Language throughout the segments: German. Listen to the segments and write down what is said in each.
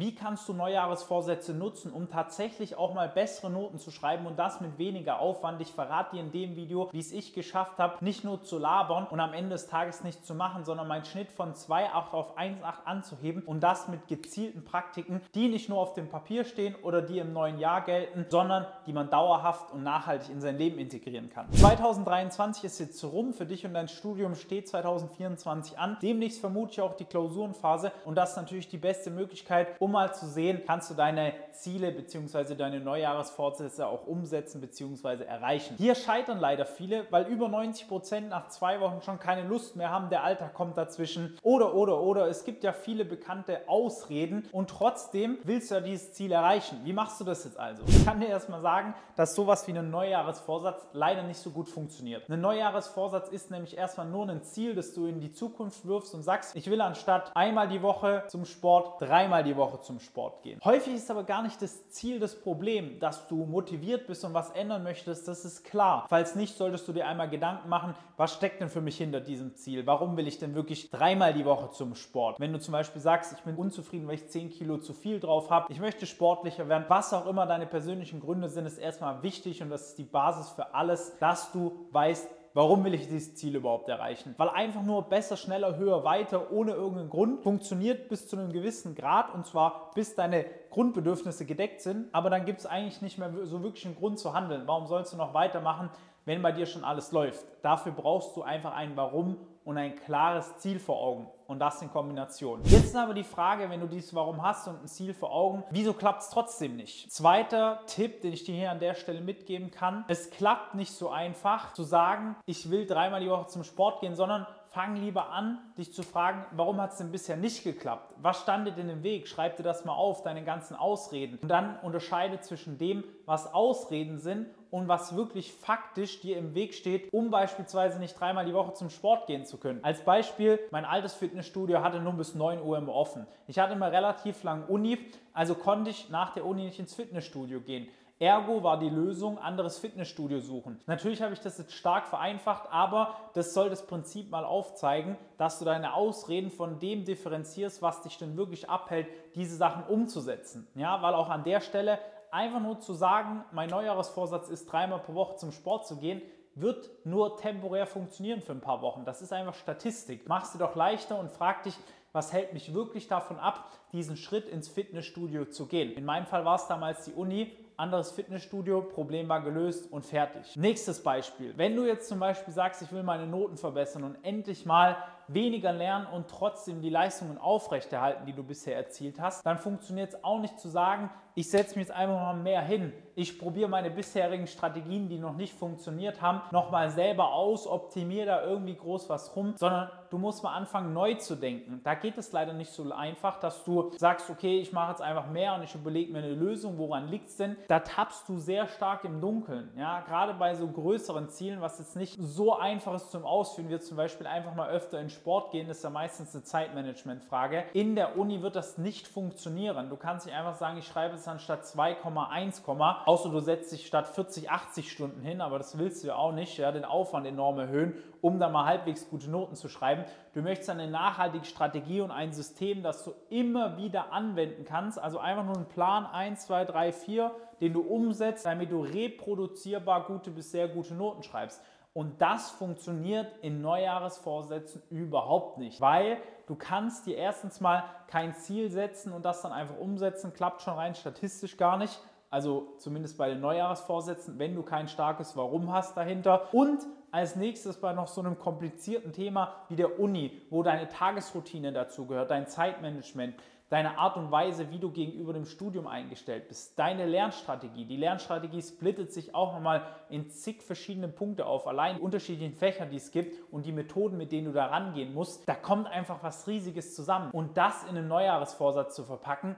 Wie kannst du Neujahresvorsätze nutzen, um tatsächlich auch mal bessere Noten zu schreiben und das mit weniger Aufwand? Ich verrate dir in dem Video, wie es ich geschafft habe, nicht nur zu labern und am Ende des Tages nichts zu machen, sondern meinen Schnitt von 2,8 auf 1,8 anzuheben und das mit gezielten Praktiken, die nicht nur auf dem Papier stehen oder die im neuen Jahr gelten, sondern die man dauerhaft und nachhaltig in sein Leben integrieren kann. 2023 ist jetzt rum, für dich und dein Studium steht 2024 an. Demnächst vermute ich auch die Klausurenphase und das ist natürlich die beste Möglichkeit, um mal zu sehen, kannst du deine Ziele bzw. deine Neujahresvorsätze auch umsetzen bzw. erreichen. Hier scheitern leider viele, weil über 90 Prozent nach zwei Wochen schon keine Lust mehr haben, der Alltag kommt dazwischen oder oder oder. Es gibt ja viele bekannte Ausreden und trotzdem willst du ja dieses Ziel erreichen. Wie machst du das jetzt also? Ich kann dir erstmal sagen, dass sowas wie ein Neujahresvorsatz leider nicht so gut funktioniert. Ein Neujahresvorsatz ist nämlich erstmal nur ein Ziel, das du in die Zukunft wirfst und sagst, ich will anstatt einmal die Woche zum Sport, dreimal die Woche zum Sport gehen. Häufig ist aber gar nicht das Ziel das Problem, dass du motiviert bist und was ändern möchtest, das ist klar. Falls nicht, solltest du dir einmal Gedanken machen, was steckt denn für mich hinter diesem Ziel? Warum will ich denn wirklich dreimal die Woche zum Sport? Wenn du zum Beispiel sagst, ich bin unzufrieden, weil ich 10 Kilo zu viel drauf habe, ich möchte sportlicher werden, was auch immer deine persönlichen Gründe sind, ist erstmal wichtig und das ist die Basis für alles, dass du weißt, Warum will ich dieses Ziel überhaupt erreichen? Weil einfach nur besser, schneller, höher, weiter ohne irgendeinen Grund funktioniert bis zu einem gewissen Grad und zwar bis deine Grundbedürfnisse gedeckt sind. Aber dann gibt es eigentlich nicht mehr so wirklich einen Grund zu handeln. Warum sollst du noch weitermachen, wenn bei dir schon alles läuft? Dafür brauchst du einfach ein Warum und ein klares Ziel vor Augen und das in Kombination. Jetzt ist aber die Frage, wenn du dieses Warum hast und ein Ziel vor Augen, wieso klappt es trotzdem nicht? Zweiter Tipp, den ich dir hier an der Stelle mitgeben kann, es klappt nicht so einfach zu sagen, ich will dreimal die Woche zum Sport gehen, sondern fang lieber an, dich zu fragen, warum hat es denn bisher nicht geklappt? Was stand dir denn im Weg? Schreib dir das mal auf, deine ganzen Ausreden. Und dann unterscheide zwischen dem, was Ausreden sind und was wirklich faktisch dir im Weg steht, um beispielsweise nicht dreimal die Woche zum Sport gehen zu können. Als Beispiel, mein altes Fitnessstudio hatte nur bis 9 Uhr immer offen. Ich hatte immer relativ lang Uni, also konnte ich nach der Uni nicht ins Fitnessstudio gehen. Ergo war die Lösung, anderes Fitnessstudio suchen. Natürlich habe ich das jetzt stark vereinfacht, aber das soll das Prinzip mal aufzeigen, dass du deine Ausreden von dem differenzierst, was dich denn wirklich abhält, diese Sachen umzusetzen. Ja, weil auch an der Stelle einfach nur zu sagen, mein Neujahresvorsatz ist dreimal pro Woche zum Sport zu gehen, wird nur temporär funktionieren für ein paar Wochen. Das ist einfach Statistik. Machst du doch leichter und frag dich, was hält mich wirklich davon ab, diesen Schritt ins Fitnessstudio zu gehen. In meinem Fall war es damals die Uni anderes Fitnessstudio, Problem war gelöst und fertig. Nächstes Beispiel. Wenn du jetzt zum Beispiel sagst, ich will meine Noten verbessern und endlich mal weniger lernen und trotzdem die Leistungen aufrechterhalten, die du bisher erzielt hast, dann funktioniert es auch nicht zu sagen, ich setze mich jetzt einfach mal mehr hin. Ich probiere meine bisherigen Strategien, die noch nicht funktioniert haben, nochmal selber aus, optimiere da irgendwie groß was rum, sondern du musst mal anfangen, neu zu denken. Da geht es leider nicht so einfach, dass du sagst, okay, ich mache jetzt einfach mehr und ich überlege mir eine Lösung, woran liegt es denn? Da tappst du sehr stark im Dunkeln. Ja, gerade bei so größeren Zielen, was jetzt nicht so einfach ist zum Ausführen, wird zum Beispiel einfach mal öfter in Sport gehen, ist ja meistens eine Zeitmanagement-Frage. In der Uni wird das nicht funktionieren. Du kannst nicht einfach sagen, ich schreibe es anstatt 2,1, außer du setzt dich statt 40, 80 Stunden hin, aber das willst du ja auch nicht, ja, den Aufwand enorm erhöhen, um dann mal halbwegs gute Noten zu schreiben. Du möchtest eine nachhaltige Strategie und ein System, das du immer wieder anwenden kannst. Also einfach nur einen Plan 1, 2, 3, 4, den du umsetzt, damit du reproduzierbar gute bis sehr gute Noten schreibst. Und das funktioniert in Neujahresvorsätzen überhaupt nicht, weil du kannst dir erstens mal kein Ziel setzen und das dann einfach umsetzen, klappt schon rein statistisch gar nicht. Also zumindest bei den Neujahresvorsätzen, wenn du kein starkes Warum hast dahinter. Und als nächstes bei noch so einem komplizierten Thema wie der Uni, wo deine Tagesroutine dazu gehört, dein Zeitmanagement, deine Art und Weise, wie du gegenüber dem Studium eingestellt bist, deine Lernstrategie. Die Lernstrategie splittet sich auch nochmal in zig verschiedene Punkte auf, allein die unterschiedlichen Fächer, die es gibt und die Methoden, mit denen du da rangehen musst. Da kommt einfach was Riesiges zusammen. Und das in einen Neujahresvorsatz zu verpacken,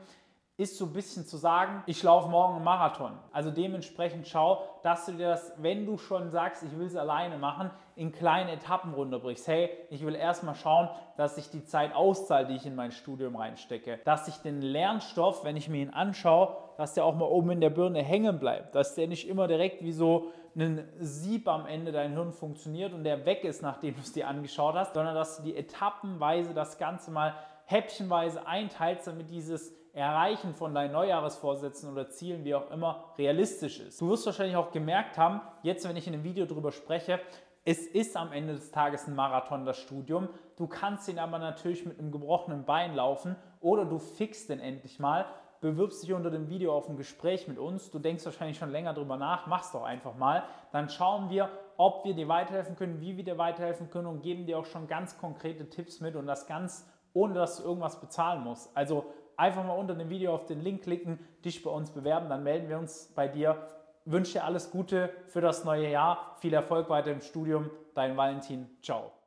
ist so ein bisschen zu sagen, ich laufe morgen einen Marathon. Also dementsprechend schau, dass du dir das, wenn du schon sagst, ich will es alleine machen, in kleine Etappen runterbrichst. Hey, ich will erstmal schauen, dass ich die Zeit auszahlt, die ich in mein Studium reinstecke. Dass ich den Lernstoff, wenn ich mir ihn anschaue, dass der auch mal oben in der Birne hängen bleibt. Dass der nicht immer direkt wie so ein Sieb am Ende dein Hirn funktioniert und der weg ist, nachdem du es dir angeschaut hast, sondern dass du die etappenweise das Ganze mal häppchenweise einteilst, damit dieses Erreichen von deinen Neujahresvorsätzen oder Zielen, wie auch immer, realistisch ist. Du wirst wahrscheinlich auch gemerkt haben, jetzt wenn ich in einem Video darüber spreche, es ist am Ende des Tages ein Marathon, das Studium. Du kannst ihn aber natürlich mit einem gebrochenen Bein laufen oder du fixst den endlich mal bewirbst dich unter dem Video auf ein Gespräch mit uns. Du denkst wahrscheinlich schon länger drüber nach, mach's doch einfach mal. Dann schauen wir, ob wir dir weiterhelfen können, wie wir dir weiterhelfen können und geben dir auch schon ganz konkrete Tipps mit und das ganz ohne dass du irgendwas bezahlen musst. Also einfach mal unter dem Video auf den Link klicken, dich bei uns bewerben, dann melden wir uns bei dir. Wünsche dir alles Gute für das neue Jahr, viel Erfolg weiter im Studium. Dein Valentin, ciao.